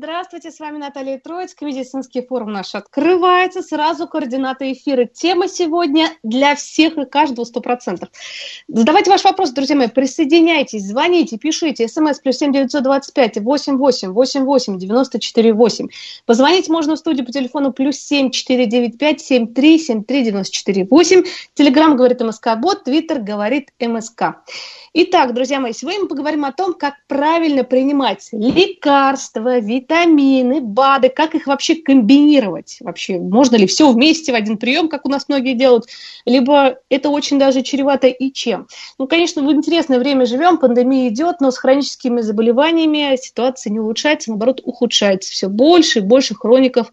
здравствуйте, с вами Наталья Троицкая, медицинский форум наш открывается, сразу координаты эфира. Тема сегодня для всех и каждого 100%. Задавайте ваш вопрос, друзья мои, присоединяйтесь, звоните, пишите, смс плюс 7 925 88 88 94 8. Позвонить можно в студию по телефону плюс 7 495 73 73 94 8. Телеграмм говорит МСК Бот, Твиттер говорит МСК. Итак, друзья мои, сегодня мы поговорим о том, как правильно принимать лекарства, витамины, БАДы, как их вообще комбинировать. Вообще, можно ли все вместе в один прием, как у нас многие делают, либо это очень даже чревато и чем. Ну, конечно, в интересное время живем, пандемия идет, но с хроническими заболеваниями ситуация не улучшается, наоборот, ухудшается. Все больше и больше хроников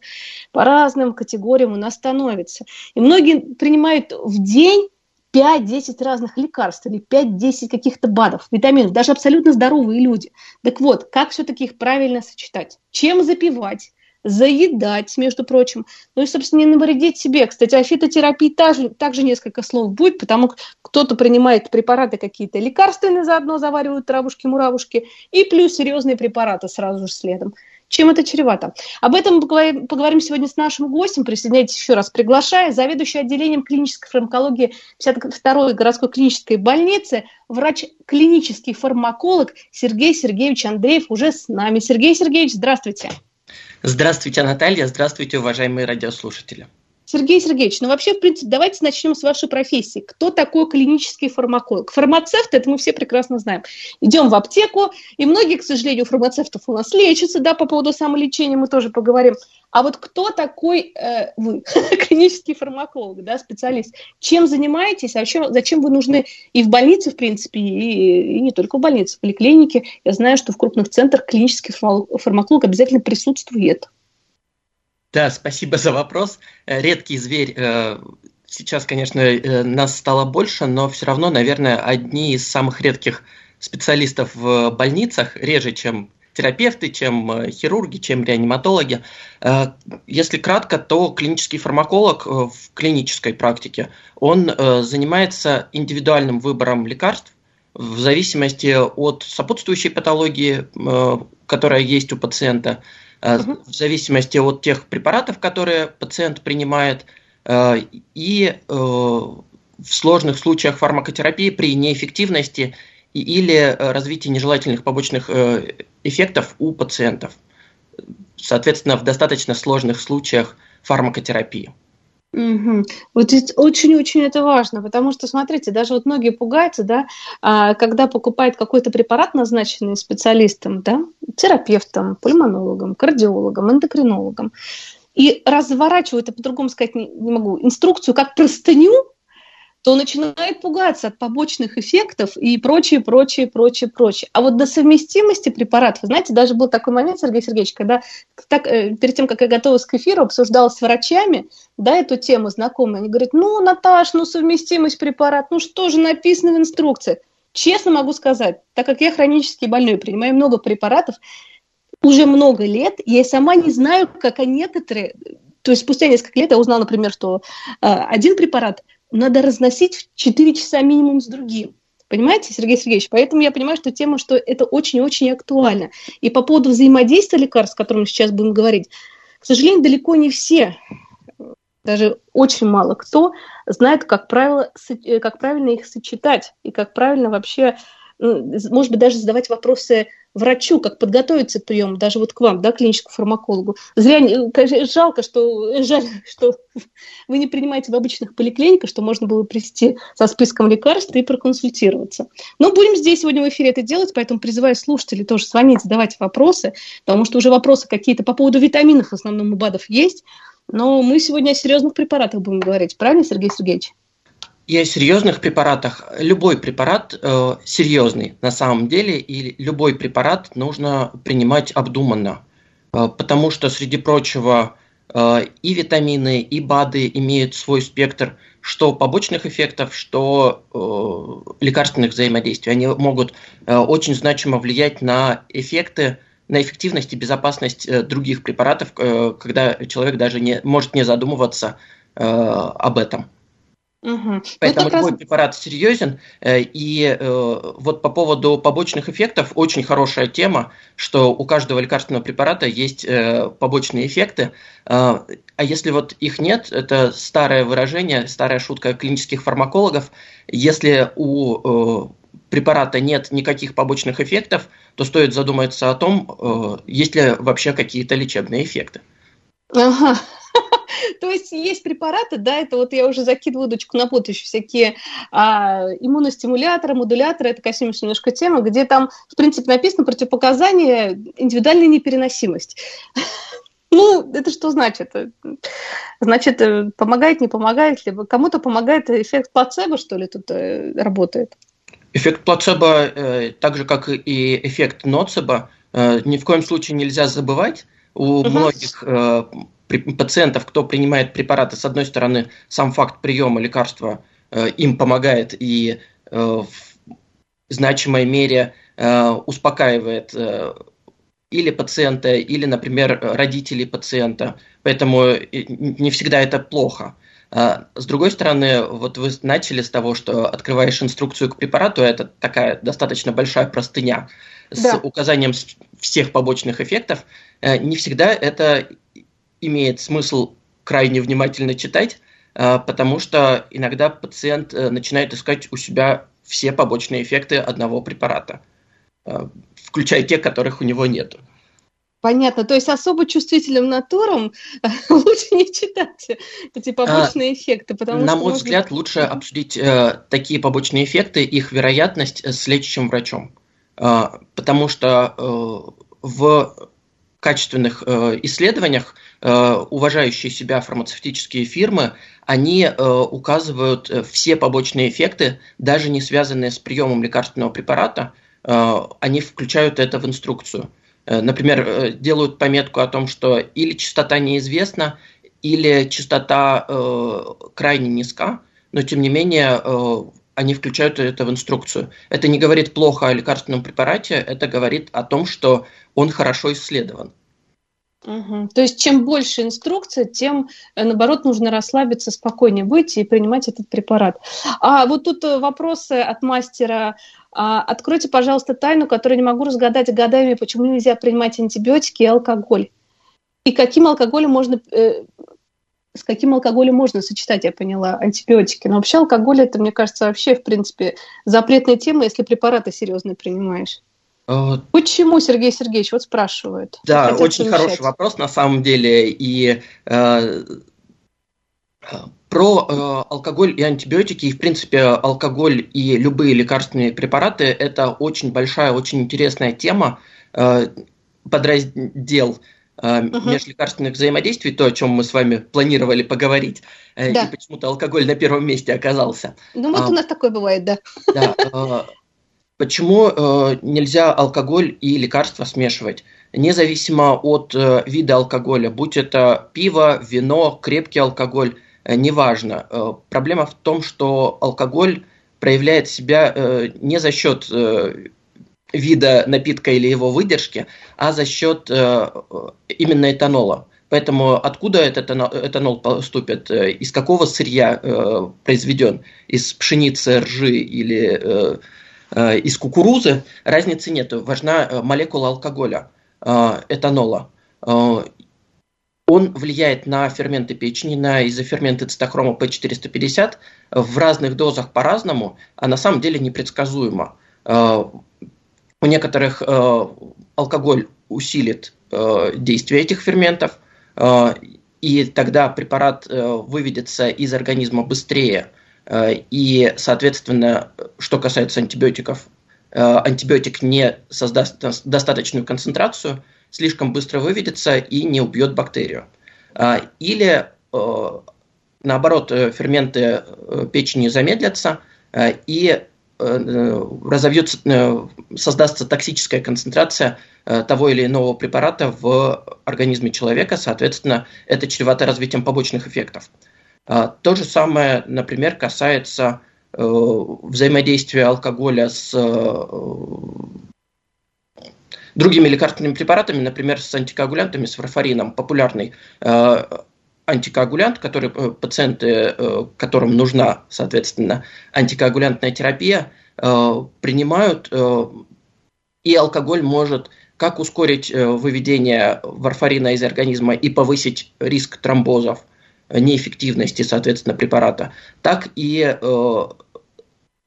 по разным категориям у нас становится. И многие принимают в день 5-10 разных лекарств или 5-10 каких-то БАДов, витаминов, даже абсолютно здоровые люди. Так вот, как все-таки их правильно сочетать? Чем запивать? заедать, между прочим. Ну и, собственно, не навредить себе. Кстати, о фитотерапии также, также несколько слов будет, потому что кто-то принимает препараты какие-то лекарственные, заодно заваривают травушки-муравушки, и плюс серьезные препараты сразу же следом чем это чревато. Об этом мы поговорим, сегодня с нашим гостем. Присоединяйтесь еще раз, приглашаю. Заведующий отделением клинической фармакологии 52-й городской клинической больницы, врач-клинический фармаколог Сергей Сергеевич Андреев уже с нами. Сергей Сергеевич, здравствуйте. Здравствуйте, Наталья. Здравствуйте, уважаемые радиослушатели. Сергей Сергеевич, ну вообще, в принципе, давайте начнем с вашей профессии. Кто такой клинический фармаколог? Фармацевт, это мы все прекрасно знаем. Идем в аптеку, и многие, к сожалению, фармацевтов у нас лечатся, да, по поводу самолечения мы тоже поговорим. А вот кто такой э, вы, клинический фармаколог, да, специалист? Чем занимаетесь, а вообще, зачем вы нужны и в больнице, в принципе, и, и не только в больнице, в поликлинике? Я знаю, что в крупных центрах клинический фармаколог обязательно присутствует. Да, спасибо за вопрос. Э, редкий зверь. Э, сейчас, конечно, э, нас стало больше, но все равно, наверное, одни из самых редких специалистов в больницах, реже, чем терапевты, чем хирурги, чем реаниматологи. Если кратко, то клинический фармаколог в клинической практике, он занимается индивидуальным выбором лекарств в зависимости от сопутствующей патологии, которая есть у пациента, угу. в зависимости от тех препаратов, которые пациент принимает, э, и э, в сложных случаях фармакотерапии при неэффективности или развитии нежелательных побочных эффектов у пациентов. Соответственно, в достаточно сложных случаях фармакотерапии. Угу. Вот очень-очень это важно, потому что, смотрите, даже вот многие пугаются, да, а, когда покупают какой-то препарат, назначенный специалистом, да, терапевтом, пульмонологом, кардиологом, эндокринологом, и разворачивают, а по-другому сказать не, не могу, инструкцию как простыню, то начинает пугаться от побочных эффектов и прочее, прочее, прочее, прочее. А вот до совместимости препаратов, знаете, даже был такой момент, Сергей Сергеевич, когда так, э, перед тем, как я готовилась к эфиру, обсуждала с врачами, да, эту тему знакомые, они говорят, ну, Наташ, ну, совместимость препарат, ну, что же написано в инструкции? Честно могу сказать, так как я хронически больной, принимаю много препаратов, уже много лет, я сама не знаю, как некоторые, то есть спустя несколько лет я узнала, например, что э, один препарат – надо разносить в 4 часа минимум с другим. Понимаете, Сергей Сергеевич? Поэтому я понимаю, что тема, что это очень-очень актуально. И по поводу взаимодействия лекарств, о котором мы сейчас будем говорить, к сожалению, далеко не все, даже очень мало кто знает, как, правило, э, как правильно их сочетать и как правильно вообще, может быть, даже задавать вопросы врачу, как подготовиться к приему, даже вот к вам, да, клиническому фармакологу. Зря, жалко, что, жаль, что вы не принимаете в обычных поликлиниках, что можно было прийти со списком лекарств и проконсультироваться. Но будем здесь сегодня в эфире это делать, поэтому призываю слушателей тоже звонить, задавать вопросы, потому что уже вопросы какие-то по поводу витаминов в основном у БАДов есть, но мы сегодня о серьезных препаратах будем говорить. Правильно, Сергей Сергеевич? И о серьезных препаратах. Любой препарат э, серьезный на самом деле, и любой препарат нужно принимать обдуманно. Э, потому что, среди прочего, э, и витамины, и БАДы имеют свой спектр что побочных эффектов, что э, лекарственных взаимодействий. Они могут э, очень значимо влиять на эффекты, на эффективность и безопасность э, других препаратов, э, когда человек даже не может не задумываться э, об этом. Угу. Поэтому вот любой раз... препарат серьезен. Э, и э, вот по поводу побочных эффектов очень хорошая тема, что у каждого лекарственного препарата есть э, побочные эффекты. А если вот их нет, это старое выражение, старая шутка клинических фармакологов. Если у препарата нет никаких побочных эффектов, то стоит задуматься о том, есть ли вообще какие-то лечебные эффекты. Ага. То есть есть препараты, да, это вот я уже закидываю удочку на еще всякие а, иммуностимуляторы, модуляторы, это коснемся немножко темы, где там, в принципе, написано противопоказание индивидуальная непереносимость. Ну, это что значит? Значит, э, помогает, не помогает, либо кому-то помогает эффект плацебо, что ли, тут э, работает? Эффект плацебо, э, так же, как и эффект ноцебо, ни в коем случае нельзя забывать. У угу. многих э, пациентов, кто принимает препараты, с одной стороны, сам факт приема лекарства э, им помогает и э, в значимой мере э, успокаивает э, или пациента, или, например, родителей пациента. Поэтому э, не всегда это плохо. А с другой стороны, вот вы начали с того, что открываешь инструкцию к препарату, это такая достаточно большая простыня с да. указанием всех побочных эффектов. Э, не всегда это имеет смысл крайне внимательно читать, а, потому что иногда пациент э, начинает искать у себя все побочные эффекты одного препарата, включая те, которых у него нет. Понятно. То есть особо чувствительным натурам лучше не читать эти побочные а, эффекты. Потому на что мой можно... взгляд, лучше обсудить э, такие побочные эффекты, их вероятность э, с лечащим врачом. Э, потому что э, в качественных э, исследованиях э, уважающие себя фармацевтические фирмы, они указывают все побочные эффекты, даже не связанные с приемом лекарственного препарата, они включают это в инструкцию. Например, делают пометку о том, что или частота неизвестна, или частота крайне низка, но тем не менее они включают это в инструкцию. Это не говорит плохо о лекарственном препарате, это говорит о том, что он хорошо исследован. Угу. То есть чем больше инструкций, тем, э, наоборот, нужно расслабиться, спокойнее выйти и принимать этот препарат. А вот тут э, вопросы от мастера. А, откройте, пожалуйста, тайну, которую не могу разгадать годами, почему нельзя принимать антибиотики и алкоголь. И каким алкоголем можно э, с каким алкоголем можно сочетать, я поняла, антибиотики. Но вообще алкоголь это, мне кажется, вообще, в принципе, запретная тема, если препараты серьезные принимаешь. А Почему, Сергей Сергеевич, вот спрашивают? Да, очень замечать. хороший вопрос на самом деле. И э, про э, алкоголь и антибиотики, и в принципе алкоголь и любые лекарственные препараты – это очень большая, очень интересная тема, э, подраздел угу. межлекарственных взаимодействий, то, о чем мы с вами планировали поговорить, э, да. и почему-то алкоголь на первом месте оказался. Ну вот а, у нас такое бывает, да. Да. Э, почему э, нельзя алкоголь и лекарства смешивать? Независимо от вида алкоголя, будь это пиво, вино, крепкий алкоголь, неважно. Проблема в том, что алкоголь проявляет себя не за счет вида напитка или его выдержки, а за счет э, именно этанола. Поэтому откуда этот этанол поступит, э, из какого сырья э, произведен, из пшеницы, ржи или э, э, из кукурузы, разницы нет. Важна молекула алкоголя, э, этанола. Э, он влияет на ферменты печени, на изоферменты цитохрома P450 в разных дозах по-разному, а на самом деле непредсказуемо. Э, у некоторых э, алкоголь усилит э, действие этих ферментов, э, и тогда препарат э, выведется из организма быстрее. Э, и, соответственно, что касается антибиотиков, э, антибиотик не создаст достаточную концентрацию, слишком быстро выведется и не убьет бактерию. Э, или э, наоборот, ферменты печени замедлятся и разовьется, создастся токсическая концентрация того или иного препарата в организме человека, соответственно, это чревато развитием побочных эффектов. То же самое, например, касается взаимодействия алкоголя с другими лекарственными препаратами, например, с антикоагулянтами, с варфарином, популярный э, антикоагулянт, который э, пациенты, э, которым нужна, соответственно, антикоагулянтная терапия, э, принимают, э, и алкоголь может как ускорить э, выведение варфарина из организма и повысить риск тромбозов, неэффективности, соответственно, препарата, так и э,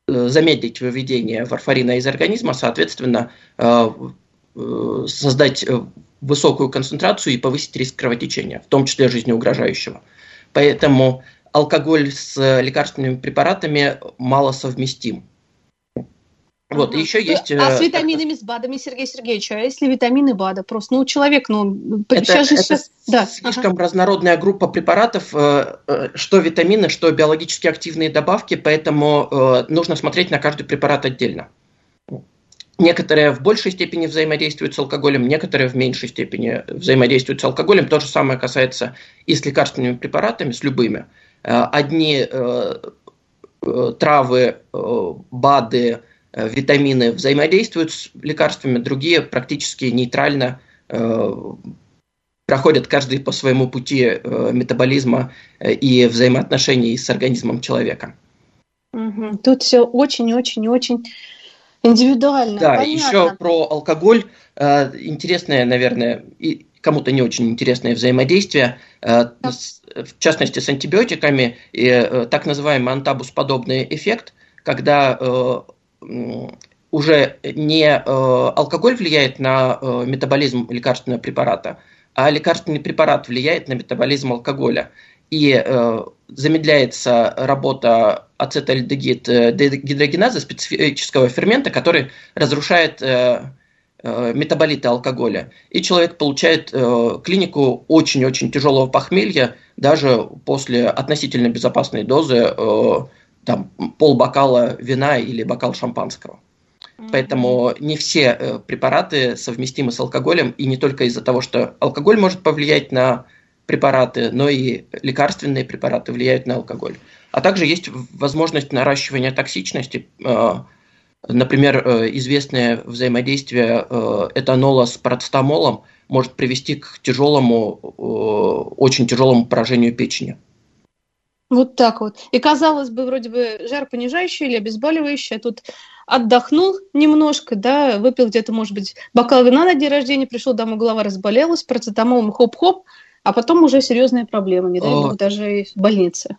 замедлить выведение варфарина из организма, соответственно, Э, создать э, высокую концентрацию и повысить риск кровотечения, в том числе жизнеугрожающего. Поэтому алкоголь с лекарственными препаратами мало совместим. Вот, еще есть... А с э, витаминами, с БАДами, Сергей Сергеевич, а если витамины БАДа? Просто, ну, человек, ну, это, сейчас же это сейчас... Да. слишком ага. разнородная группа препаратов, что витамины, что биологически активные добавки, поэтому нужно смотреть на каждый препарат отдельно. Некоторые в большей степени взаимодействуют с алкоголем, некоторые в меньшей степени взаимодействуют с алкоголем. То же самое касается и с лекарственными препаратами, с любыми. Э, одни э, э, травы, БАДы, витамины взаимодействуют с лекарствами, другие практически нейтрально проходят каждый по своему пути метаболизма и взаимоотношений с организмом человека. Тут все очень-очень-очень Индивидуально. Да, понятно. еще про алкоголь. Э, интересное, наверное, и кому-то не очень интересное взаимодействие, э, в частности с антибиотиками, и э, так называемый антабус-подобный эффект, когда уже не алкоголь влияет на метаболизм лекарственного препарата, а лекарственный препарат влияет на метаболизм алкоголя и э, замедляется работа ацетальдегидрогеназы, специфического фермента, который разрушает э, э, метаболиты алкоголя. И человек получает э, клинику очень-очень тяжелого похмелья даже после относительно безопасной дозы э, там, полбокала вина или бокал шампанского. Поэтому не все э, препараты совместимы с алкоголем, и не только из-за того, что алкоголь может повлиять на препараты, но и лекарственные препараты влияют на алкоголь. А также есть возможность наращивания токсичности. Э, например, э, известное взаимодействие э, этанола с парацетамолом может привести к тяжелому, очень тяжелому поражению печени. Вот так вот. И казалось бы, вроде бы жар понижающий или обезболивающий, а тут отдохнул немножко, да, выпил где-то, может быть, бокал вина на день рождения, пришел домой, голова разболелась, парацетамолом хоп-хоп, а потом уже серьезные проблемы, не дай бог, даже в больнице.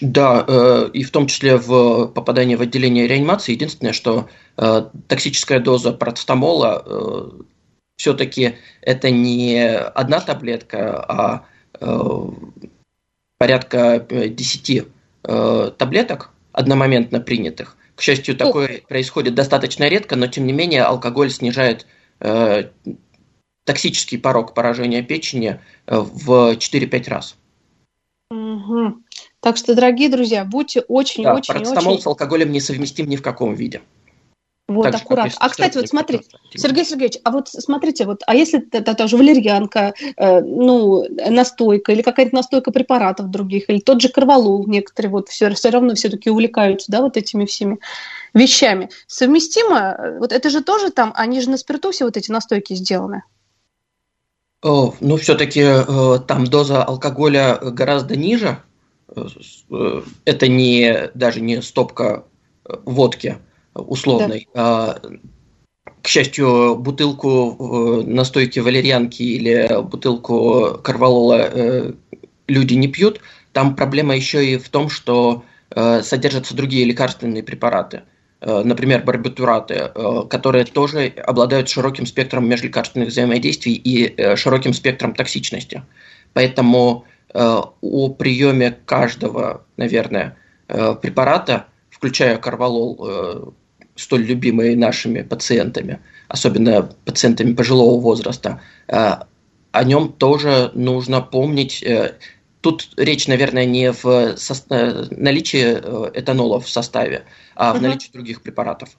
Да, э, и в том числе в попадании в отделение реанимации. Единственное, что э, токсическая доза парацетамола э, все-таки это не одна таблетка, а порядка 10 таблеток одномоментно принятых. К счастью, такое Ох. происходит достаточно редко, но тем не менее алкоголь снижает токсический порог поражения печени в 4-5 раз. Угу. Так что, дорогие друзья, будьте очень-очень... Да, парацетамол очень... с алкоголем несовместим ни в каком виде. Вот, так аккуратно. А, кстати, вот смотрите, Сергей Сергеевич, а вот смотрите, вот, а если это та же валерьянка, э, ну, настойка или какая-то настойка препаратов других, или тот же корвалол, некоторые вот все, все равно все-таки увлекаются, да, вот этими всеми вещами. Совместимо? Вот это же тоже там, они же на спиртусе вот эти настойки сделаны. О, ну, все-таки э, там доза алкоголя гораздо ниже. Э, э, это не даже не стопка э, водки условной. Да. А, к счастью, бутылку э, настойки валерьянки или бутылку карвалола э, люди не пьют. Там проблема еще и в том, что э, содержатся другие лекарственные препараты. Э, например, барбитураты, э, которые тоже обладают широким спектром межлекарственных взаимодействий и э, широким спектром токсичности. Поэтому о приеме каждого, наверное, препарата, включая карвалол, столь любимый нашими пациентами, особенно пациентами пожилого возраста, о нем тоже нужно помнить тут речь, наверное, не в наличии этанола в составе, а в угу. наличии других препаратов.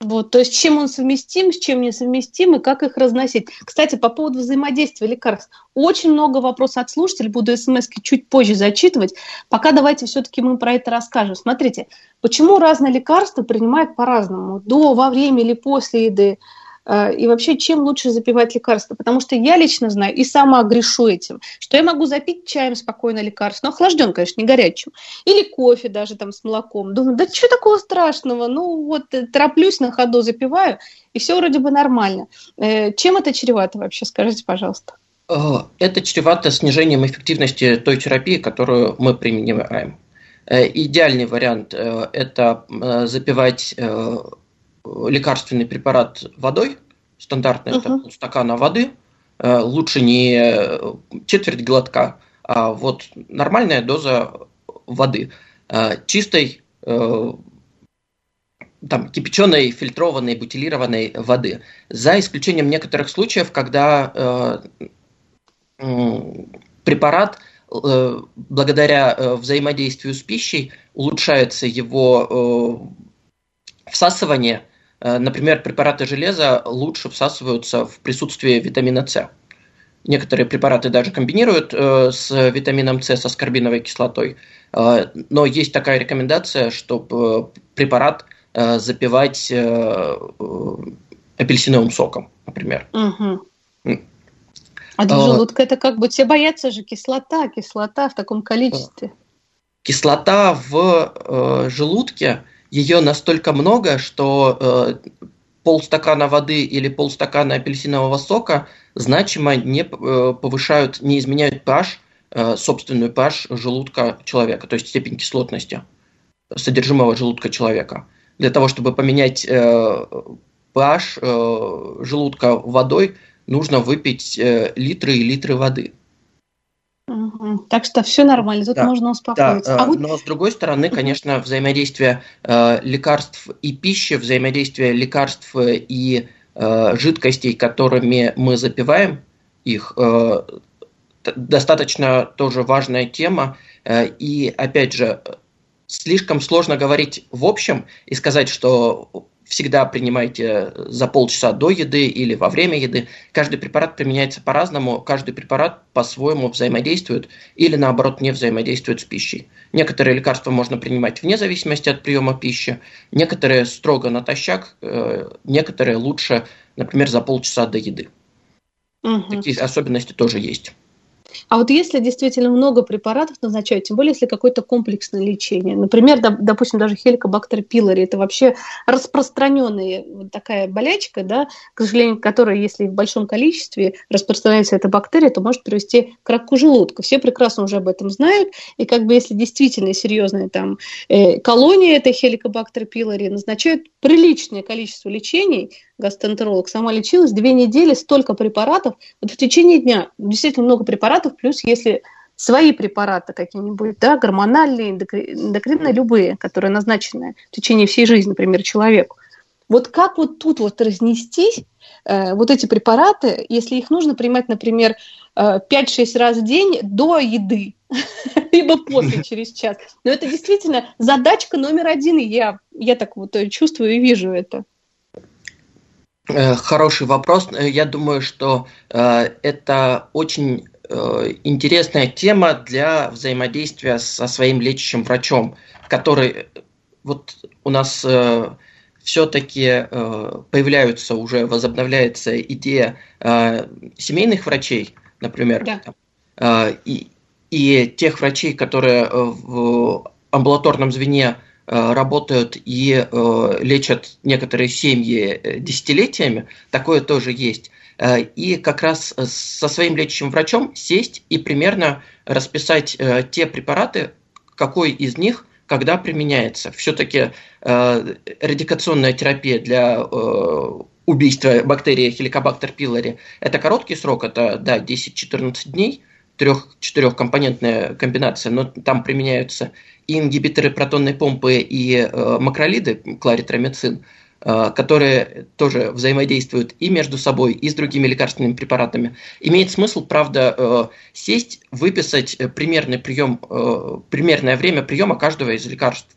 Вот, то есть чем он совместим, с чем не совместим и как их разносить. Кстати, по поводу взаимодействия лекарств. Очень много вопросов от слушателей, буду смс чуть позже зачитывать. Пока давайте все-таки мы про это расскажем. Смотрите, почему разные лекарства принимают по-разному, до, во время или после еды. Э, и вообще, чем лучше запивать лекарства. Потому что я лично знаю и сама грешу этим, что я могу запить чаем спокойно лекарство, но охлажден, конечно, не горячим. Или кофе даже там с молоком. Думаю, да что такого страшного? Ну вот э, тороплюсь на ходу, запиваю, и все вроде бы нормально. Э, чем это чревато вообще, скажите, пожалуйста. Это чревато снижением эффективности той терапии, которую мы применяем. Идеальный вариант – это запивать лекарственный препарат водой, стандартный uh-huh. это полстакана воды, э, лучше не четверть глотка, а вот нормальная доза воды, э, чистой, э, там, кипяченой, фильтрованной, бутилированной воды. За исключением некоторых случаев, когда препарат благодаря взаимодействию с пищей улучшается его всасывание – Э, например, препараты железа лучше всасываются в присутствии витамина С. Некоторые препараты даже комбинируют э, с витамином С, со скорбиновой кислотой. Э, но есть такая рекомендация, чтобы препарат запивать апельсиновым соком, например. Угу. А для желудка это как бы все боятся же кислота, кислота в таком количестве. Кислота в желудке – ее настолько много, что э, полстакана воды или полстакана апельсинового сока значимо не э, повышают, не изменяют pH, э, собственную pH желудка человека, то есть степень кислотности содержимого желудка человека. Для того, чтобы поменять э, pH э, желудка водой, нужно выпить э, литры и литры воды. Так что все нормально, тут да, можно успокоиться. Да, а вот... Но с другой стороны, конечно, взаимодействие э, лекарств и пищи, взаимодействие лекарств и э, жидкостей, которыми мы запиваем их, э, достаточно тоже важная тема. Э, и опять же, слишком сложно говорить в общем и сказать, что всегда принимайте за полчаса до еды или во время еды. Каждый препарат применяется по-разному, каждый препарат по-своему взаимодействует или наоборот не взаимодействует с пищей. Некоторые лекарства можно принимать вне зависимости от приема пищи, некоторые строго натощак, э, некоторые лучше, например, за полчаса до еды. Угу. Такие особенности тоже есть. А вот если действительно много препаратов назначают, тем более если какое-то комплексное лечение, например, допустим, даже хеликобактер пилори, это вообще распространенная вот такая болячка, да, к сожалению, которая, если в большом количестве распространяется эта бактерия, то может привести к раку желудка. Все прекрасно уже об этом знают, и как бы если действительно серьезная там э, колония этой хеликобактер пилори назначают приличное количество лечений, гастроэнтеролог сама лечилась, две недели, столько препаратов, вот в течение дня действительно много препаратов, плюс если свои препараты какие-нибудь, да, гормональные, эндокринные, любые, которые назначены в течение всей жизни, например, человеку. Вот как вот тут вот разнестись, э, вот эти препараты, если их нужно принимать, например, э, 5-6 раз в день до еды, либо после, через час. Но это действительно задачка номер один, и я, я так вот чувствую и вижу это. Э, хороший вопрос. Э, я думаю, что э, это очень интересная тема для взаимодействия со своим лечащим врачом, который вот у нас все-таки появляются уже, возобновляется идея семейных врачей, например, да. и, и тех врачей, которые в амбулаторном звене Э, работают и э, лечат некоторые семьи э, десятилетиями, такое тоже есть. И как раз со своим лечащим врачом сесть и примерно расписать те препараты, какой из них когда применяется. Все-таки радикационная терапия для убийства бактерии Helicobacter pylori – это короткий срок, это да, 10-14 дней, трех-четырехкомпонентная комбинация, но там применяются и ингибиторы протонной помпы, и э, макролиды, кларитромицин. э, которые тоже взаимодействуют и между собой, и с другими лекарственными препаратами. Имеет смысл, правда, э, сесть, выписать примерный прием, примерное время приема каждого из лекарств.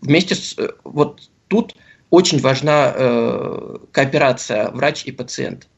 Вместе с... Вот тут очень важна кооперация врач и пациент.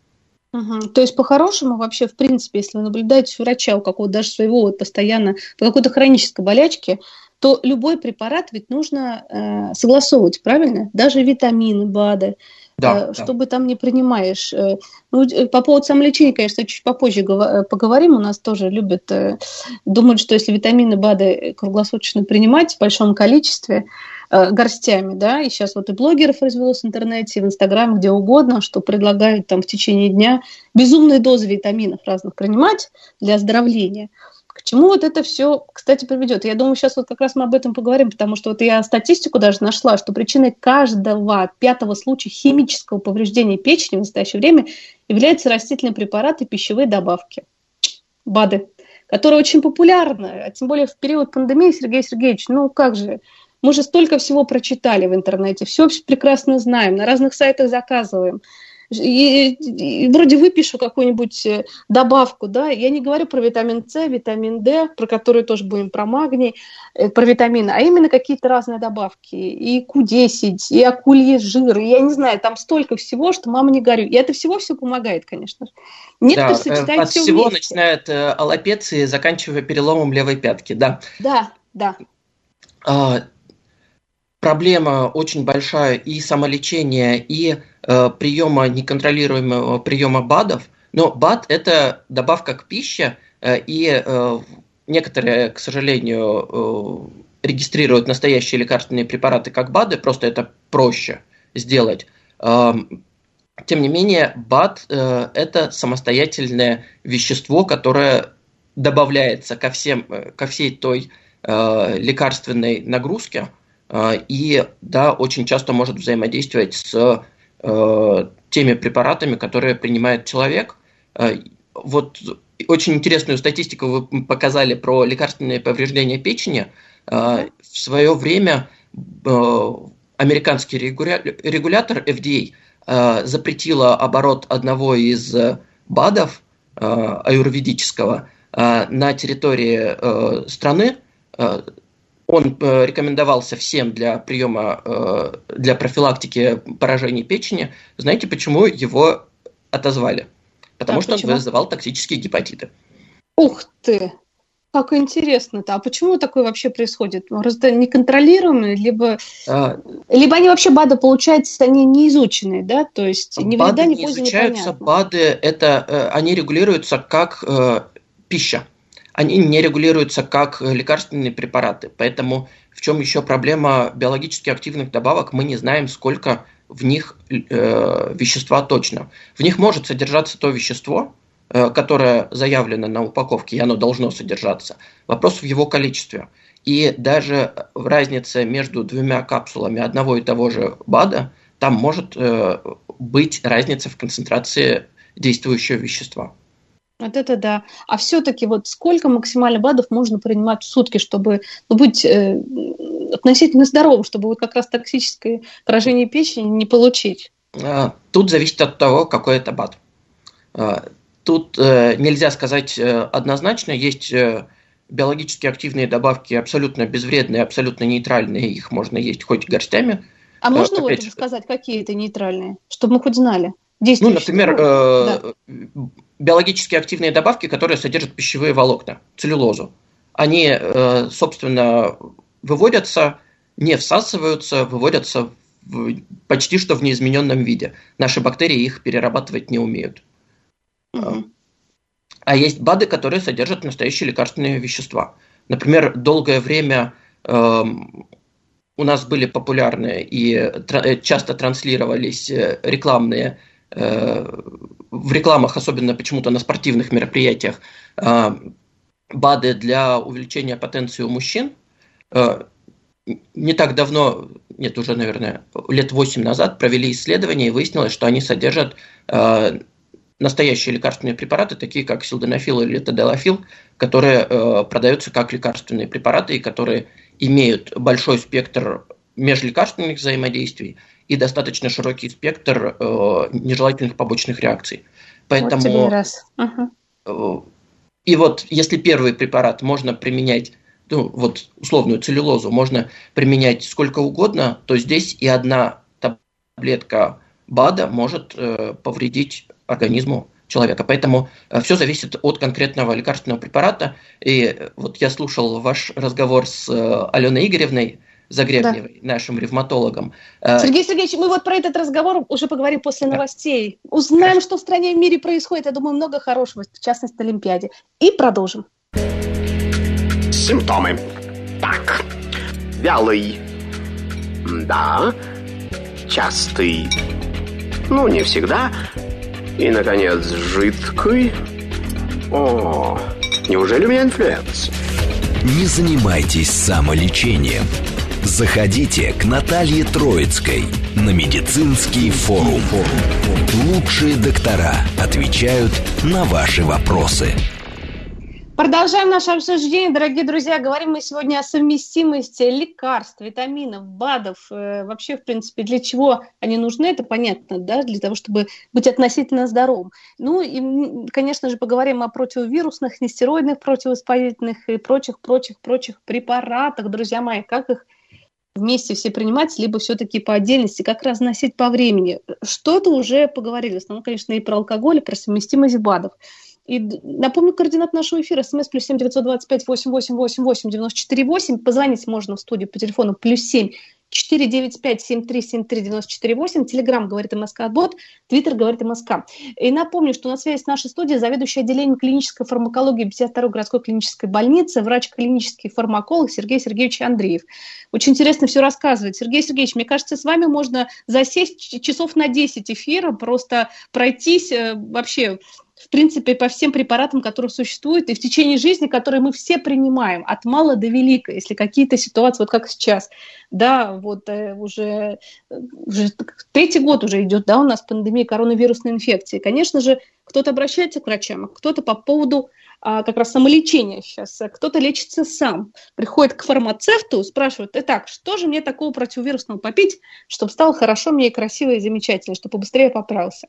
Угу. То есть, по-хорошему, вообще, в принципе, если вы наблюдаете врача у какого-то даже своего вот постоянно по какой-то хронической болячке, то любой препарат ведь нужно э, согласовывать, правильно? Даже витамины, БАДы, да, э, что бы там не принимаешь. Э, ну, э, по поводу самолечения, конечно, чуть попозже э, поговорим. У нас тоже любят, э, думают, что если витамины, БАДы круглосуточно принимать в большом количестве, Э, горстями, да, и сейчас вот и блогеров развелось в интернете, в Инстаграме, где угодно, что предлагают там в течение дня безумные дозы витаминов разных принимать для оздоровления. К чему вот это все, кстати, приведет? Я думаю, сейчас вот как раз мы об этом поговорим, потому что вот я статистику даже нашла, что причиной каждого пятого случая химического повреждения печени в настоящее время являются растительные препараты пищевые добавки. БАДы, которые очень популярны, а тем более в период пандемии, Сергей Сергеевич, ну как же, мы же столько всего прочитали в интернете, все прекрасно знаем, на разных сайтах заказываем. И, и вроде выпишу какую-нибудь э, добавку, да, я не говорю про витамин С, витамин D, про который тоже будем, про магний, э, про витамины, а именно какие-то разные добавки, и Q10, и акульи жир, и я не знаю, там столько всего, что мама не горю. И это всего все помогает, конечно же. Некоторые да, сочетают от все всего вместе. начинают э, аллопеции, заканчивая переломом левой пятки, да. Да, да. А, проблема очень большая и самолечения, и э, приема неконтролируемого приема БАДов. Но БАД – это добавка к пище, э, и э, некоторые, к сожалению, э, регистрируют настоящие лекарственные препараты как БАДы, просто это проще сделать. Э, тем не менее, БАД э, – это самостоятельное вещество, которое добавляется ко, всем, э, ко всей той э, лекарственной нагрузке, и да, очень часто может взаимодействовать с э, теми препаратами, которые принимает человек. А, вот очень интересную статистику вы показали про лекарственные повреждения печени. А, в свое время э, американский регулятор FDA запретила оборот одного из БАДов аюрведического на территории э, страны он э, рекомендовался всем для приема, э, для профилактики поражений печени. Знаете, почему его отозвали? Потому а что почему? он вызывал токсические гепатиты. Ух ты! Как интересно-то. А почему такое вообще происходит? Просто неконтролируемые, либо, а, либо они вообще БАДы, получается, они не изученные, да? То есть ни БАДы вреда, ни не изучаются, непонятно. БАДы, это, э, они регулируются как э, пища они не регулируются как лекарственные препараты. Поэтому в чем еще проблема биологически активных добавок, мы не знаем, сколько в них э, вещества точно. В них может содержаться то вещество, э, которое заявлено на упаковке, и оно должно содержаться. Вопрос в его количестве. И даже в разнице между двумя капсулами одного и того же БАДа, там может э, быть разница в концентрации действующего вещества. Вот это да. А все-таки вот сколько максимально БАДов можно принимать в сутки, чтобы ну, быть э, относительно здоровым, чтобы вот как раз токсическое поражение печени не получить? А, тут зависит от того, какой это БАД. А, тут э, нельзя сказать э, однозначно. Есть э, биологически активные добавки абсолютно безвредные, абсолютно нейтральные. Их можно есть хоть горстями. А можно вот сказать, какие это нейтральные, чтобы мы хоть знали? Ну, например, да биологически активные добавки, которые содержат пищевые волокна, целлюлозу. Они, э, собственно, выводятся, не всасываются, выводятся в, почти что в неизмененном виде. Наши бактерии их перерабатывать не умеют. Угу. А есть БАДы, которые содержат настоящие лекарственные вещества. Например, долгое время э, у нас были популярны и тр- часто транслировались э, рекламные Э, в рекламах, особенно почему-то на спортивных мероприятиях, э, БАДы для увеличения потенции у мужчин. Э, не так давно, нет, уже, наверное, лет 8 назад провели исследование и выяснилось, что они содержат настоящие лекарственные препараты, такие как силденафил или таделафил, которые продаются как лекарственные препараты и которые имеют большой спектр межлекарственных взаимодействий и достаточно широкий спектр э, нежелательных побочных реакций. Поэтому... Вот раз. Угу. И вот если первый препарат можно применять, ну, вот условную целлюлозу можно применять сколько угодно, то здесь и одна таблетка БАДа может э, повредить организму человека. Поэтому э, все зависит от конкретного лекарственного препарата. И э, вот я слушал ваш разговор с э, Аленой Игоревной, Загребневой, да. нашим ревматологом. Сергей Сергеевич, мы вот про этот разговор уже поговорим после да. новостей. Узнаем, Хорошо. что в стране и в мире происходит. Я думаю, много хорошего, в частности, на Олимпиаде. И продолжим. Симптомы. Так, вялый. Да. Частый. Ну, не всегда. И, наконец, жидкий. О, неужели у меня инфлюэнца? Не занимайтесь самолечением. Заходите к Наталье Троицкой на медицинский форум. Лучшие доктора отвечают на ваши вопросы. Продолжаем наше обсуждение, дорогие друзья. Говорим мы сегодня о совместимости лекарств, витаминов, БАДов. Э, вообще, в принципе, для чего они нужны, это понятно, да, для того, чтобы быть относительно здоровым. Ну и, конечно же, поговорим о противовирусных, нестероидных, противовоспалительных и прочих, прочих, прочих препаратах, друзья мои. Как их вместе все принимать, либо все-таки по отдельности, как разносить по времени. Что-то уже поговорили, в основном, конечно, и про алкоголь, и про совместимость БАДов. И напомню координат нашего эфира. СМС плюс семь девятьсот двадцать пять восемь восемь восемь восемь девяносто четыре восемь. Позвонить можно в студию по телефону плюс семь четыре девять пять семь три семь три девяносто четыре восемь. Телеграмм говорит МСК Бот, Твиттер говорит МСК. И напомню, что на связи с нашей студией заведующий отделением клинической фармакологии 52-й городской клинической больницы, врач-клинический фармаколог Сергей Сергеевич Андреев. Очень интересно все рассказывает. Сергей Сергеевич, мне кажется, с вами можно засесть часов на 10 эфира, просто пройтись э, вообще в принципе, по всем препаратам, которые существуют, и в течение жизни, которые мы все принимаем, от мала до велика, если какие-то ситуации, вот как сейчас, да, вот э, уже, уже третий год уже идет, да, у нас пандемия коронавирусной инфекции. Конечно же, кто-то обращается к врачам, кто-то по поводу а, как раз самолечения сейчас, кто-то лечится сам, приходит к фармацевту, спрашивает, итак, что же мне такого противовирусного попить, чтобы стало хорошо мне и красиво и замечательно, чтобы побыстрее поправился.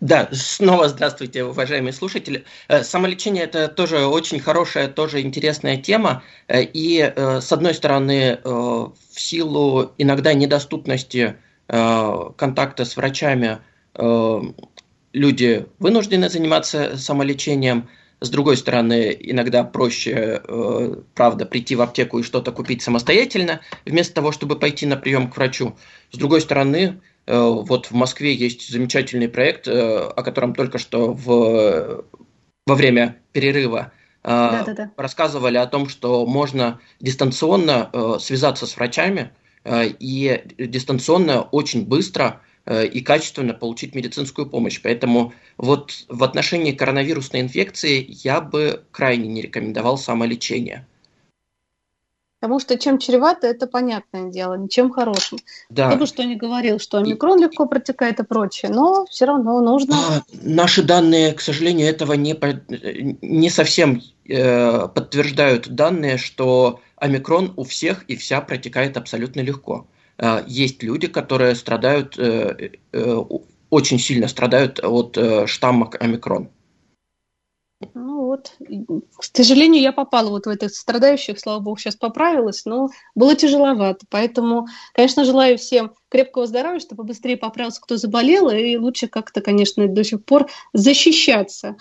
Да, снова здравствуйте, уважаемые слушатели. Э, самолечение – это тоже очень хорошая, тоже интересная тема. Э, и, э, с одной стороны, в силу иногда недоступности контакта с врачами, люди вынуждены заниматься самолечением. С другой стороны, иногда проще, правда, прийти в аптеку и что-то купить самостоятельно, вместо того, чтобы пойти на прием к врачу. С другой стороны, вот в Москве есть замечательный проект, э, о котором только что в, во время перерыва да, да, да. рассказывали о том, что можно дистанционно э, связаться с врачами и дистанционно очень быстро и качественно получить медицинскую помощь. Поэтому вот в отношении коронавирусной инфекции я бы крайне не рекомендовал самолечение. Потому что чем чревато, это понятное дело, ничем хорошим. Да. Кто бы что ни говорил, что омикрон легко протекает и прочее, но все равно нужно... А, наши данные, к сожалению, этого не, не совсем э, подтверждают данные, что омикрон у всех и вся протекает абсолютно легко. Э, есть люди, которые страдают, э, э, очень сильно страдают от э, штамма омикрон. Ну вот, к сожалению, я попала вот в этих страдающих, слава богу, сейчас поправилась, но было тяжеловато. Поэтому, конечно, желаю всем крепкого здоровья, чтобы быстрее поправился, кто заболел, и лучше как-то, конечно, до сих пор защищаться.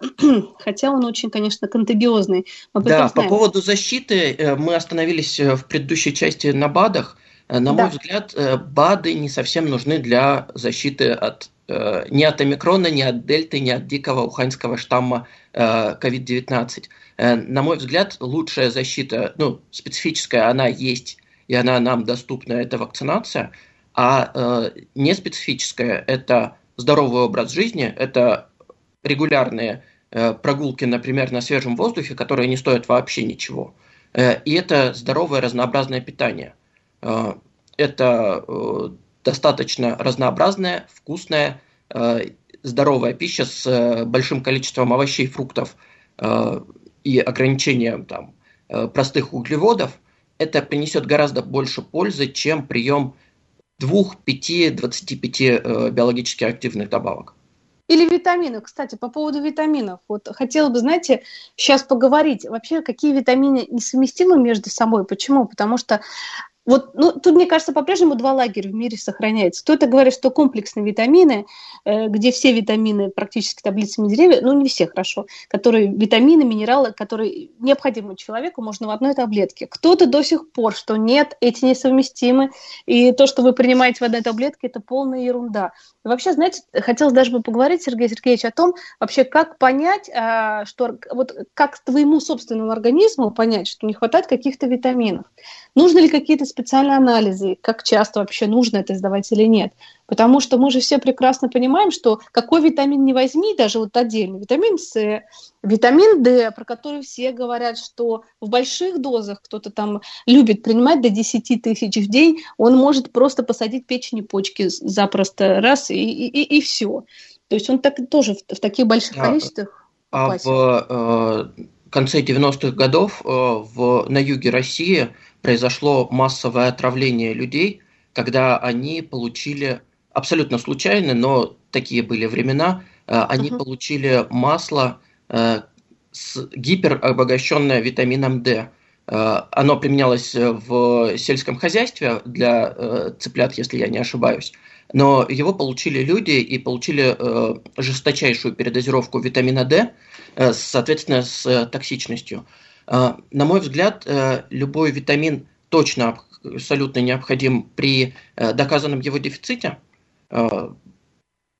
Хотя он очень, конечно, контагиозный. да, по поводу защиты э, мы остановились э, в предыдущей части на БАДах. Э, на да. мой взгляд, БАДы не совсем нужны для защиты от Э, ни от омикрона, ни от дельты, ни от дикого уханьского штамма COVID-19. Э, э, на мой взгляд, лучшая защита, ну, специфическая, она есть, и она нам доступна, это вакцинация, а не специфическая – это здоровый образ жизни, это регулярные прогулки, например, на свежем воздухе, которые не стоят вообще ничего. И это здоровое разнообразное питание. Это достаточно разнообразная, вкусная, э, здоровая пища с э, большим количеством овощей, фруктов э, и ограничением там, простых углеводов. это принесет гораздо больше пользы, чем прием двух, пяти, двадцати пяти э, биологически активных добавок. Или витамины. Кстати, по поводу витаминов. Вот хотела бы, знаете, сейчас поговорить. Вообще, какие витамины несовместимы между собой? Почему? Потому что вот, ну, тут, мне кажется, по-прежнему два лагеря в мире сохраняется. Кто-то говорит, что комплексные витамины, э, где все витамины практически таблицами деревья, ну, не все, хорошо, которые витамины, минералы, которые необходимы человеку, можно в одной таблетке. Кто-то до сих пор, что нет, эти несовместимы, и то, что вы принимаете в одной таблетке, это полная ерунда. Вообще, знаете, хотелось даже бы поговорить, Сергей Сергеевич, о том, вообще, как понять, а, что вот как твоему собственному организму понять, что не хватает каких-то витаминов. Нужны ли какие-то специальные анализы, как часто вообще нужно это сдавать или нет. Потому что мы же все прекрасно понимаем, что какой витамин не возьми, даже вот отдельно, витамин С, витамин D, про который все говорят, что в больших дозах кто-то там любит принимать до 10 тысяч в день, он может просто посадить печень и почки запросто раз и, и, и, и все. То есть он так, тоже в, в таких больших а, количествах а в э, конце 90-х годов э, в, на юге России произошло массовое отравление людей, когда они получили абсолютно случайно, но такие были времена, э, они uh-huh. получили масло э, с гиперобогащенное витамином D. Оно применялось в сельском хозяйстве для цыплят, если я не ошибаюсь. Но его получили люди и получили жесточайшую передозировку витамина D, соответственно, с токсичностью. На мой взгляд, любой витамин точно абсолютно необходим при доказанном его дефиците. Э,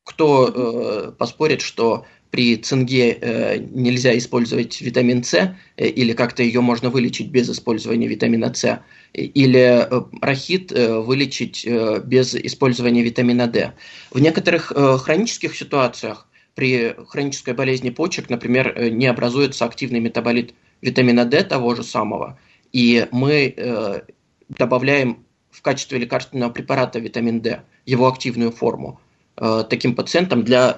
кто э, поспорит, что при цинге э, нельзя использовать витамин С или как-то ее можно вылечить без использования витамина С, или рахит вылечить без использования витамина D. В некоторых хронических ситуациях при хронической болезни почек, например, не образуется активный метаболит витамина D того же самого, и мы добавляем в качестве лекарственного препарата витамин D, его активную форму, э, таким пациентам для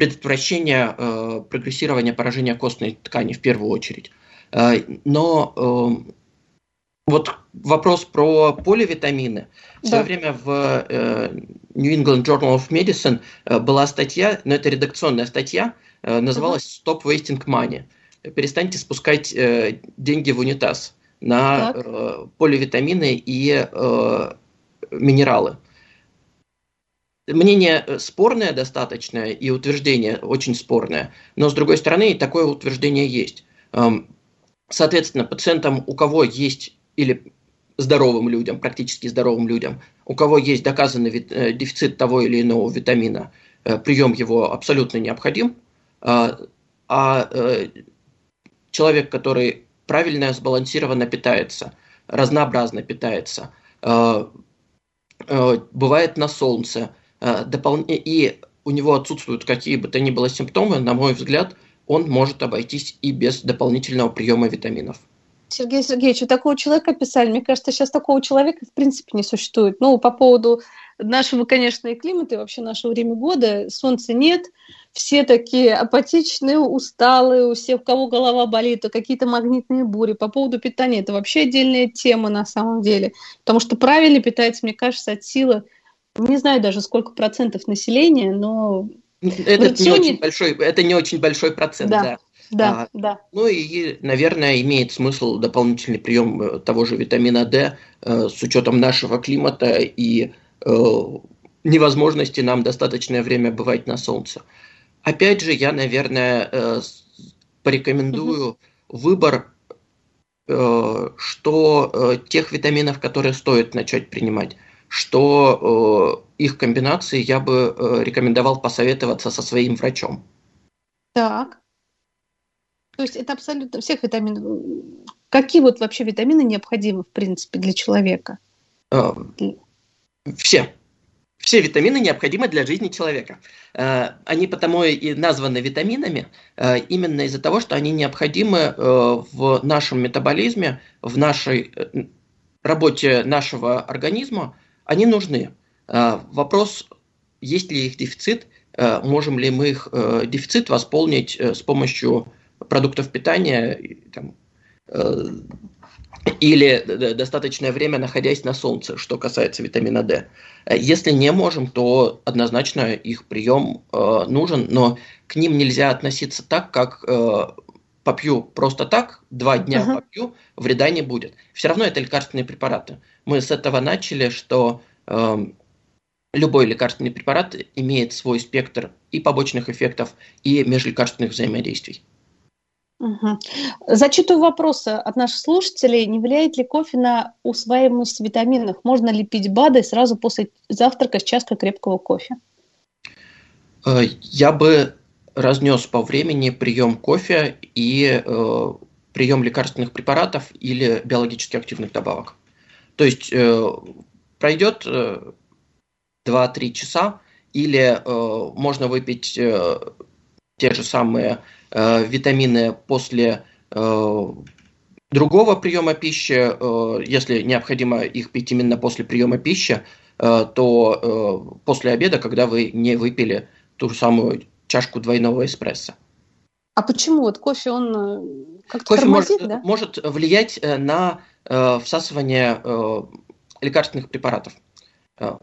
э, предотвращения э, прогрессирования поражения костной ткани в первую очередь. Но вот вопрос про поливитамины. В свое да. время в New England Journal of Medicine была статья, но это редакционная статья, называлась Stop Wasting Money. Перестаньте спускать деньги в унитаз на э, поливитамины и э, минералы. Мнение э, спорное достаточно и утверждение очень спорное, но с другой стороны такое утверждение есть. Эм, соответственно, пациентам, у кого есть или здоровым людям, практически здоровым людям, у кого есть доказанный э, дефицит того или иного витамина, э, прием его абсолютно необходим, а, человек, который правильно, сбалансированно питается, разнообразно питается, бывает на солнце, э, и у него отсутствуют какие бы то ни было симптомы, на мой взгляд, он может обойтись и без дополнительного приема витаминов. Сергей Сергеевич, такого человека писали, мне кажется, сейчас такого человека в принципе не существует. Ну, по поводу нашего, конечно, и климата, и вообще нашего время года, солнца нет, все такие апатичные, усталые, у всех, у кого голова болит, какие-то магнитные бури. По поводу питания, это вообще отдельная тема на самом деле, потому что правильно питается, мне кажется, от силы, не знаю даже сколько процентов населения, но... Это, не, очень большой, это не очень большой процент, да. да. Да, а, да. Ну и, наверное, имеет смысл дополнительный прием э, того же витамина D э, с учетом нашего климата и э, невозможности нам достаточное время бывать на солнце. Опять же, я, наверное, э, порекомендую угу. выбор э, что э, тех витаминов, которые стоит начать принимать, что их комбинации я бы рекомендовал посоветоваться со своим врачом. Так. То есть это абсолютно всех витаминов. Какие вот вообще витамины необходимы, в принципе, для человека? Все. Все витамины необходимы для жизни человека. Э, они потому и названы витаминами э, именно из-за того, что они необходимы э, в нашем метаболизме, в нашей работе нашего организма. Они нужны. Вопрос, есть ли их дефицит, можем ли мы их дефицит восполнить с помощью продуктов питания, там, или достаточное время находясь на солнце, что касается витамина D. Если не можем, то однозначно их прием нужен, но к ним нельзя относиться так, как попью просто так, два дня uh-huh. попью, вреда не будет. Все равно это лекарственные препараты. Мы с этого начали, что э, любой лекарственный препарат имеет свой спектр и побочных эффектов, и межлекарственных взаимодействий. Угу. Зачитываю вопросы от наших слушателей. Не влияет ли кофе на усваиваемость витаминов? Можно ли пить БАДы сразу после завтрака с чашкой крепкого кофе? Э, я бы разнес по времени прием кофе и э, прием лекарственных препаратов или биологически активных добавок. То есть э, пройдет э, 2-3 часа, или э, можно выпить э, те же самые витамины после другого приема пищи, если необходимо их пить именно после приема пищи, то после обеда, когда вы не выпили ту самую чашку двойного эспрессо. А почему вот кофе он э, как-то кофе тормозит, может, да? может влиять э, на э, всасывание э, лекарственных препаратов. Э,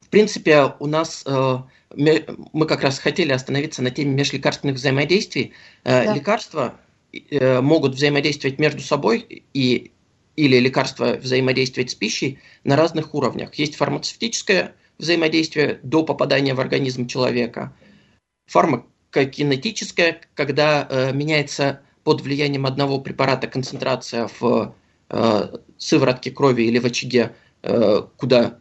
в принципе, у нас э, мы как раз хотели остановиться на теме межлекарственных взаимодействий. Э, да. Лекарства э, могут взаимодействовать между собой и или лекарства взаимодействовать с пищей на разных уровнях. Есть фармацевтическое взаимодействие до попадания в организм человека – фармакокинетическая, когда э, меняется под влиянием одного препарата концентрация в э, сыворотке крови или в очаге, э, куда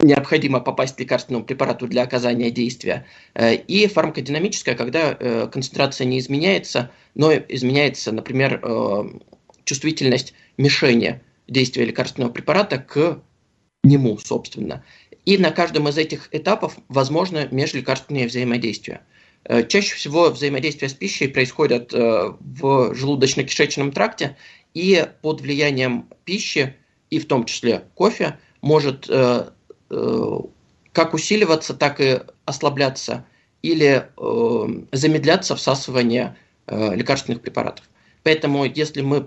необходимо попасть лекарственному препарату для оказания действия. Э, и фармакодинамическая, когда э, концентрация не изменяется, но изменяется, например, э, чувствительность мишени действия лекарственного препарата к нему, собственно. И на каждом из этих этапов возможно межлекарственные взаимодействия. Э, чаще всего взаимодействие с пищей происходит э, в желудочно-кишечном тракте, и под влиянием пищи, и в том числе кофе, может э, как усиливаться, так и ослабляться или замедляться всасывание лекарственных препаратов. Поэтому, если мы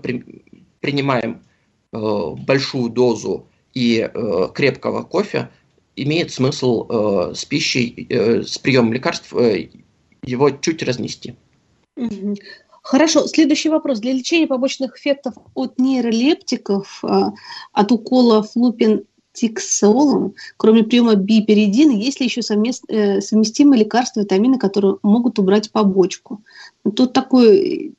принимаем большую дозу и крепкого кофе, имеет смысл с пищей, с приемом лекарств его чуть разнести. Хорошо, следующий вопрос. Для лечения побочных эффектов от нейролептиков, э, от укола флупентиксолом, кроме приема биперидина, есть ли еще совмест, э, совместимые лекарства, витамины, которые могут убрать побочку? Тут такой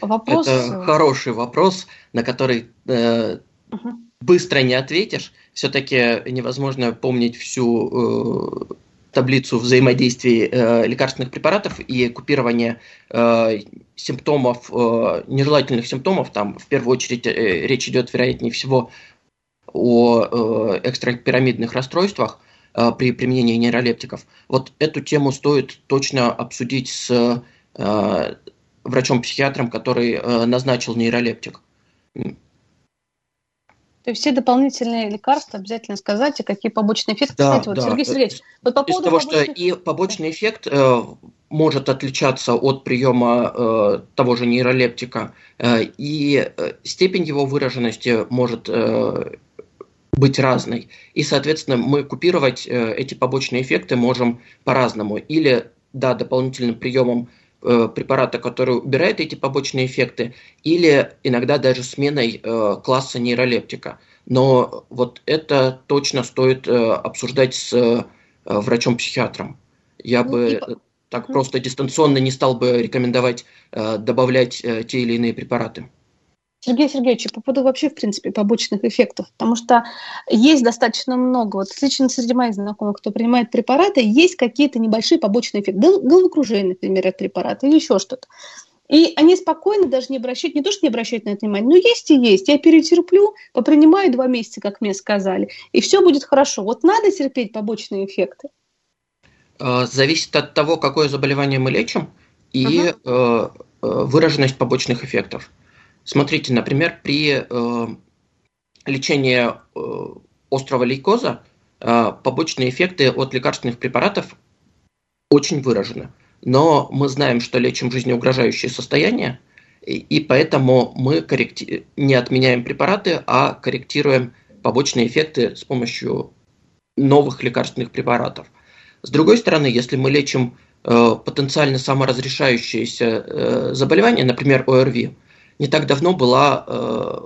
вопрос. Это хороший вопрос, на который э, угу. быстро не ответишь все-таки невозможно помнить всю э, таблицу взаимодействий э, лекарственных препаратов и купирование э, симптомов, э, нежелательных симптомов. Там в первую очередь э, речь идет, вероятнее всего, о э, экстрапирамидных расстройствах э, при применении нейролептиков. Вот эту тему стоит точно обсудить с э, врачом-психиатром, который э, назначил нейролептик. То есть все дополнительные лекарства обязательно сказать, и какие побочные эффекты. Да, Кстати, вот, да. Сергей Сергеевич, вот по поводу того, побочных... что и побочный эффект э, может отличаться от приема э, того же нейролептика, э, и э, степень его выраженности может э, быть разной. И, соответственно, мы купировать э, эти побочные эффекты можем по-разному. Или, да, дополнительным приемом Э, препарата, который убирает эти побочные эффекты, или иногда даже сменой э, класса нейролептика. Но вот это точно стоит э, обсуждать с врачом-психиатром. Я ну, бы и... так просто дистанционно не стал бы рекомендовать добавлять те или иные препараты. Сергей Сергеевич, по поводу вообще, в принципе, побочных эффектов, потому что есть достаточно много, вот лично среди моих знакомых, кто принимает препараты, есть какие-то небольшие побочные эффекты, головокружение, например, от препарата или еще что-то. И они спокойно даже не обращают, не то, что не обращают на это внимание, но есть и есть. Я перетерплю, попринимаю два месяца, как мне сказали, и все будет хорошо. Вот надо терпеть побочные эффекты? Э, зависит от того, какое заболевание мы лечим, и ага. Э, э, выраженность побочных эффектов. Смотрите, например, при э, лечении э, острого лейкоза э, побочные эффекты от лекарственных препаратов очень выражены. Но мы знаем, что лечим жизнеугрожающее состояние, И поэтому мы корректи... не отменяем препараты, а корректируем побочные эффекты с помощью новых лекарственных препаратов. С другой стороны, если мы лечим э, потенциально саморазрешающиеся э, заболевания, например, ОРВИ, не так давно была, э,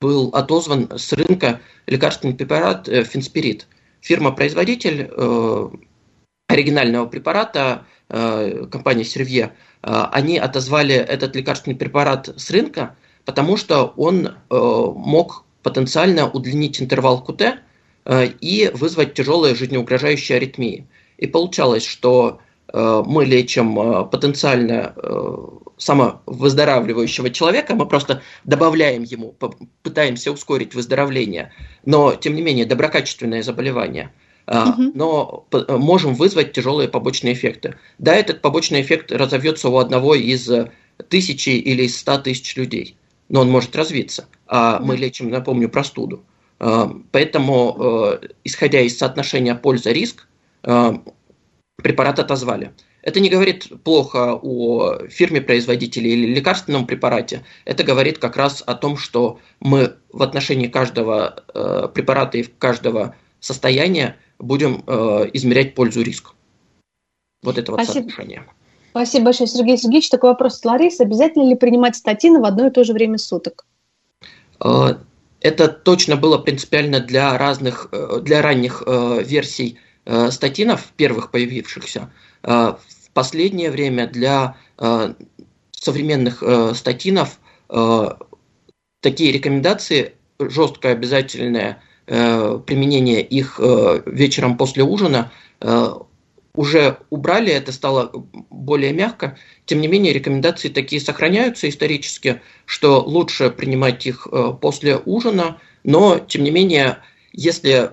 был отозван с рынка лекарственный препарат э, Финспирит. Фирма-производитель э, оригинального препарата, э, компания Сервье, э, они отозвали этот лекарственный препарат с рынка, потому что он э, мог потенциально удлинить интервал КУТ и вызвать тяжелые жизнеугрожающие аритмии. И получалось, что мы лечим потенциально самовыздоравливающего человека, мы просто добавляем ему, пытаемся ускорить выздоровление, но, тем не менее, доброкачественное заболевание – угу. но можем вызвать тяжелые побочные эффекты. Да, этот побочный эффект разовьется у одного из э, тысячи или из ста тысяч людей, но он может развиться. А мы лечим, напомню, простуду. Поэтому, э, исходя из соотношения польза-риск, э, препарат отозвали. Это не говорит плохо о фирме-производителе или лекарственном препарате. Это говорит как раз о том, что мы в отношении каждого препарата и каждого состояния будем э, измерять пользу-риск. Вот это вот Спасибо. соотношение. Спасибо большое, Сергей Сергеевич. Такой вопрос от Ларисы. Обязательно ли принимать статины в одно и то же время суток? Э, это точно было принципиально для разных, э, для ранних э, версий статинов, первых появившихся. В последнее время для современных статинов такие рекомендации жестко обязательные Э, применение их э, вечером после ужина э, уже убрали, это стало более мягко. Тем не менее, рекомендации такие сохраняются исторически, что лучше принимать их после ужина, но, тем не менее, если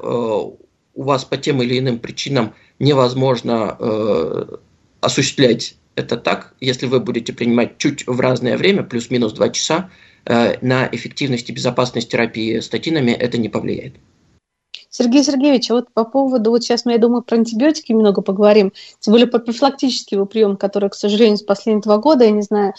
у вас по тем или иным причинам невозможно осуществлять это так, если вы будете принимать чуть в разное время, плюс-минус 2 часа, Э, на эффективность и безопасность терапии статинами это не повлияет. Сергей Сергеевич, вот по поводу, вот сейчас мы, я думаю, про антибиотики немного поговорим, тем более про профилактический его прием, который, к сожалению, с последние два года, я не знаю,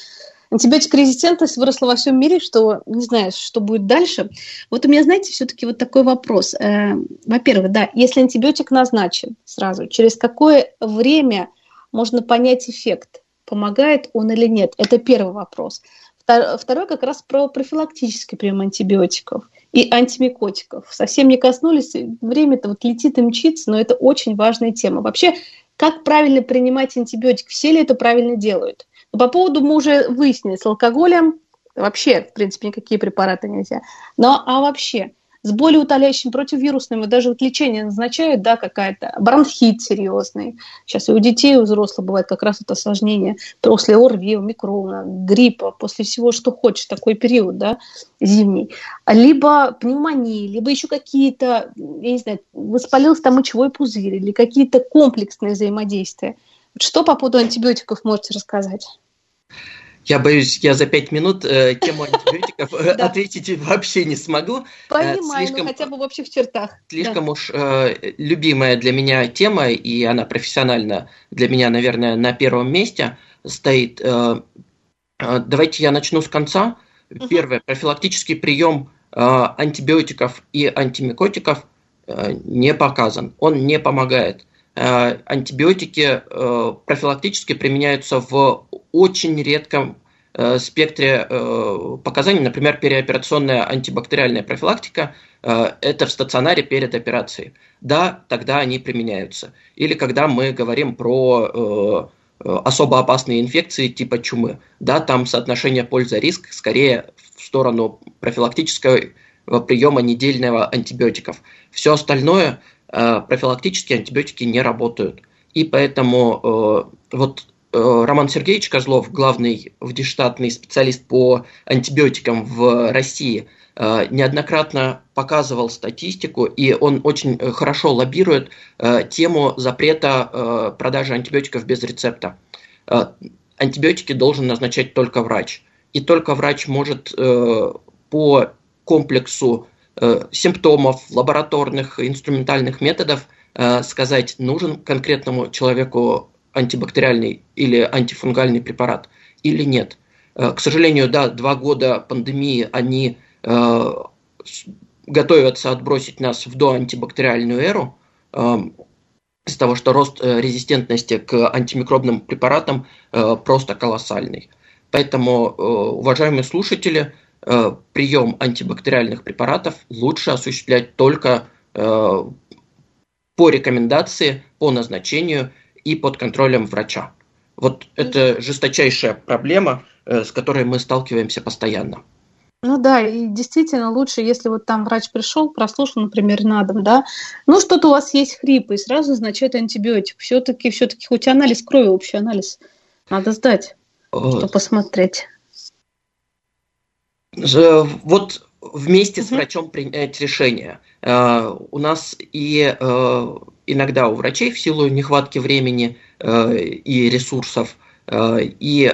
антибиотикорезистентность выросла во всем мире, что не знаю, что будет дальше. Вот у меня, знаете, все-таки вот такой вопрос. Э, во-первых, да, если антибиотик назначен сразу, через какое время можно понять эффект, помогает он или нет? Это первый вопрос. Второй как раз про профилактический прием антибиотиков и антимикотиков. Совсем не коснулись, время-то вот летит и мчится, но это очень важная тема. Вообще, как правильно принимать антибиотик? Все ли это правильно делают? Но по поводу мы уже выяснили, с алкоголем вообще, в принципе, никакие препараты нельзя. Но а вообще, с болеутоляющим, противовирусным, и даже вот лечение назначают, да, какая-то бронхит серьезный. Сейчас и у детей, и у взрослых бывает как раз это осложнение после ОРВИ, омикрона, гриппа, после всего, что хочешь, такой период, да, зимний. Либо пневмонии, либо еще какие-то, я не знаю, воспалился там мочевой пузырь, или какие-то комплексные взаимодействия. Что по поводу антибиотиков можете рассказать? Я боюсь, я за пять минут э, тему антибиотиков э, ответить вообще не смогу. Э, Понимаю, но хотя бы в общих чертах. Слишком уж любимая для меня тема, и она профессионально для меня, наверное, на первом месте стоит. Давайте я начну с конца. Первое. Профилактический прием антибиотиков и антимикотиков не показан. Он не помогает. Э, антибиотики э, профилактически применяются в очень редком э, спектре показаний, например, переоперационная антибактериальная профилактика, это в стационаре перед операцией. Да, тогда они применяются. Или когда мы говорим про особо опасные инфекции типа чумы. Да, там соотношение польза-риск скорее в сторону профилактического приема недельного антибиотиков. Все остальное профилактические антибиотики не работают. И поэтому э, вот э, Роман Сергеевич Козлов, главный внештатный специалист по антибиотикам в России, неоднократно показывал статистику, и он очень хорошо лоббирует тему запрета продажи антибиотиков без рецепта. Антибиотики должен назначать только врач. И только врач может по комплексу Э, симптомов, лабораторных, инструментальных методов э, сказать, нужен конкретному человеку антибактериальный или антифунгальный препарат или нет. К сожалению, да, два года пандемии, они готовятся отбросить нас в доантибактериальную эру, из того, что рост резистентности к антимикробным препаратам просто колоссальный. Поэтому, уважаемые слушатели, прием антибактериальных препаратов лучше осуществлять только по рекомендации, по назначению и под контролем врача. Вот это жесточайшая проблема, э, с которой мы сталкиваемся постоянно. Ну да, и действительно лучше, если вот там врач пришел, прослушал, например, на дом, да, ну что-то у вас есть хрип, и сразу назначают антибиотик. Все-таки, все-таки хоть анализ крови, общий анализ надо сдать, чтобы посмотреть. Вот вместе с врачом принять решение. Э, у нас и э, иногда у врачей в силу нехватки времени э, и ресурсов, и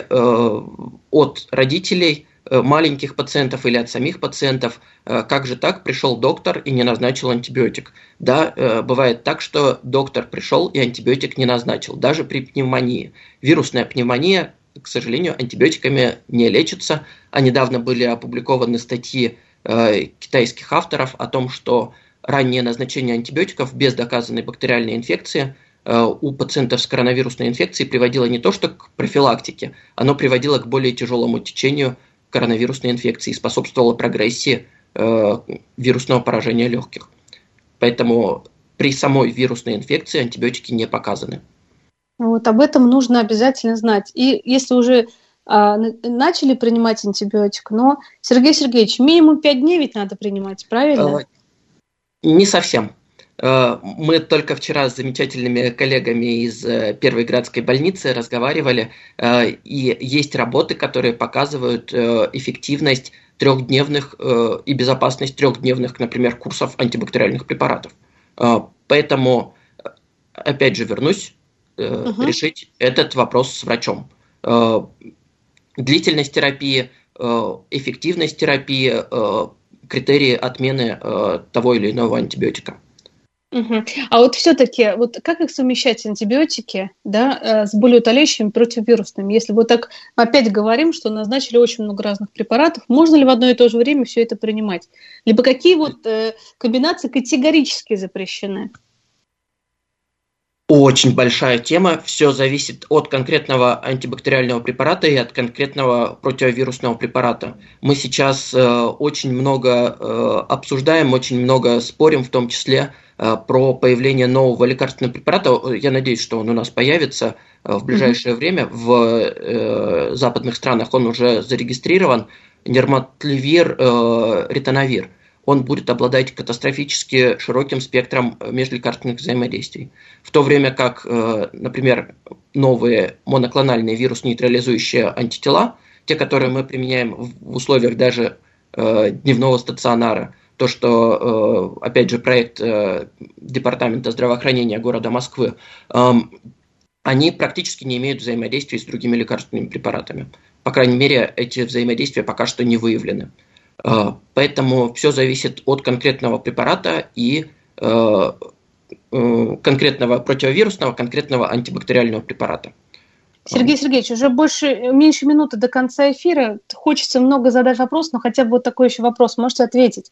от родителей маленьких пациентов или от самих пациентов, как же так, пришел доктор и не назначил антибиотик. Да, бывает так, что доктор пришел и антибиотик не назначил, даже при пневмонии. Вирусная пневмония, к сожалению, антибиотиками не лечится, а недавно были опубликованы статьи Э, китайских авторов о том, что раннее назначение антибиотиков без доказанной бактериальной инфекции э, у пациентов с коронавирусной инфекцией приводило не то что к профилактике, оно приводило к более тяжелому течению коронавирусной инфекции и способствовало прогрессии э, вирусного поражения легких. Поэтому при самой вирусной инфекции антибиотики не показаны. Вот об этом нужно обязательно знать. И если уже а, начали принимать антибиотик, но, Сергей Сергеевич, минимум 5 дней ведь надо принимать, правильно? Э, не совсем. Э, мы только вчера с замечательными коллегами из э, Первой градской больницы разговаривали, и есть работы, которые показывают эффективность трехдневных и безопасность трехдневных, например, курсов антибактериальных препаратов. Поэтому, опять же, вернусь, угу. решить этот вопрос с врачом длительность терапии, э, эффективность терапии, э, критерии отмены э, того или иного антибиотика. Угу. А вот все-таки, вот как их совмещать антибиотики, да, с болеутоляющими противовирусными? Если вот так опять говорим, что назначили очень много разных препаратов, можно ли в одно и то же время все это принимать? Либо какие вот э, комбинации категорически запрещены? Очень большая тема. Все зависит от конкретного антибактериального препарата и от конкретного противовирусного препарата. Мы сейчас э, очень много э, обсуждаем, очень много спорим, в том числе э, про появление нового лекарственного препарата. Я надеюсь, что он у нас появится э, в ближайшее mm-hmm. время. В э, западных странах он уже зарегистрирован. Нерматлевир, э, ритоновир он будет обладать катастрофически широким спектром э, межлекарственных взаимодействий. В то время как, э, например, новые моноклональные вирус-нейтрализующие антитела, те, которые мы применяем в условиях даже э, дневного стационара, то, что, опять же, проект Департамента здравоохранения города Москвы, эм, они практически не имеют взаимодействия с другими лекарственными препаратами. По крайней мере, эти взаимодействия пока что не выявлены. А, поэтому все зависит от конкретного препарата и э, э, конкретного противовирусного, конкретного антибактериального препарата. Сергей Сергеевич, уже больше, меньше минуты до конца эфира. Хочется много задать вопрос, но хотя бы вот такой еще вопрос можете ответить.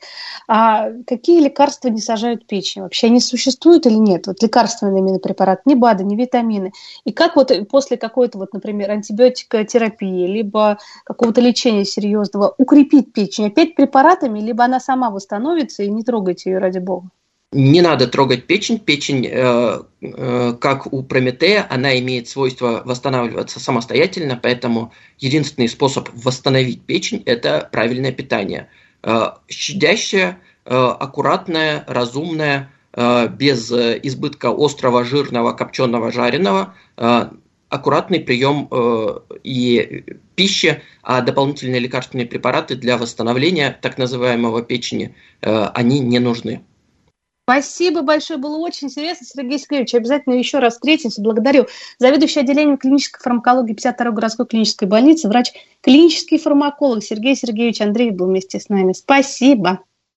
А какие лекарства не сажают печень? Вообще они существуют или нет? Вот лекарственные именно препараты, ни БАДы, ни витамины. И как вот после какой-то, вот, например, антибиотикотерапии, либо какого-то лечения серьезного укрепить печень? Опять препаратами, либо она сама восстановится и не трогайте ее ради бога? Не надо трогать печень. Печень, э, э, как у Прометея, она имеет свойство восстанавливаться самостоятельно, поэтому единственный способ восстановить печень – это правильное питание. Э, щадящее, э, аккуратное, разумное, э, без избытка острого, жирного, копченого, жареного, э, аккуратный прием э, и пищи, а дополнительные лекарственные препараты для восстановления так называемого печени, э, они не нужны. Спасибо большое, было очень интересно. Сергей Сергеевич, обязательно еще раз встретимся. Благодарю. Заведующий отделением клинической фармакологии 52-й городской клинической больницы, врач клинический фармаколог Сергей Сергеевич Андреев был вместе с нами. Спасибо.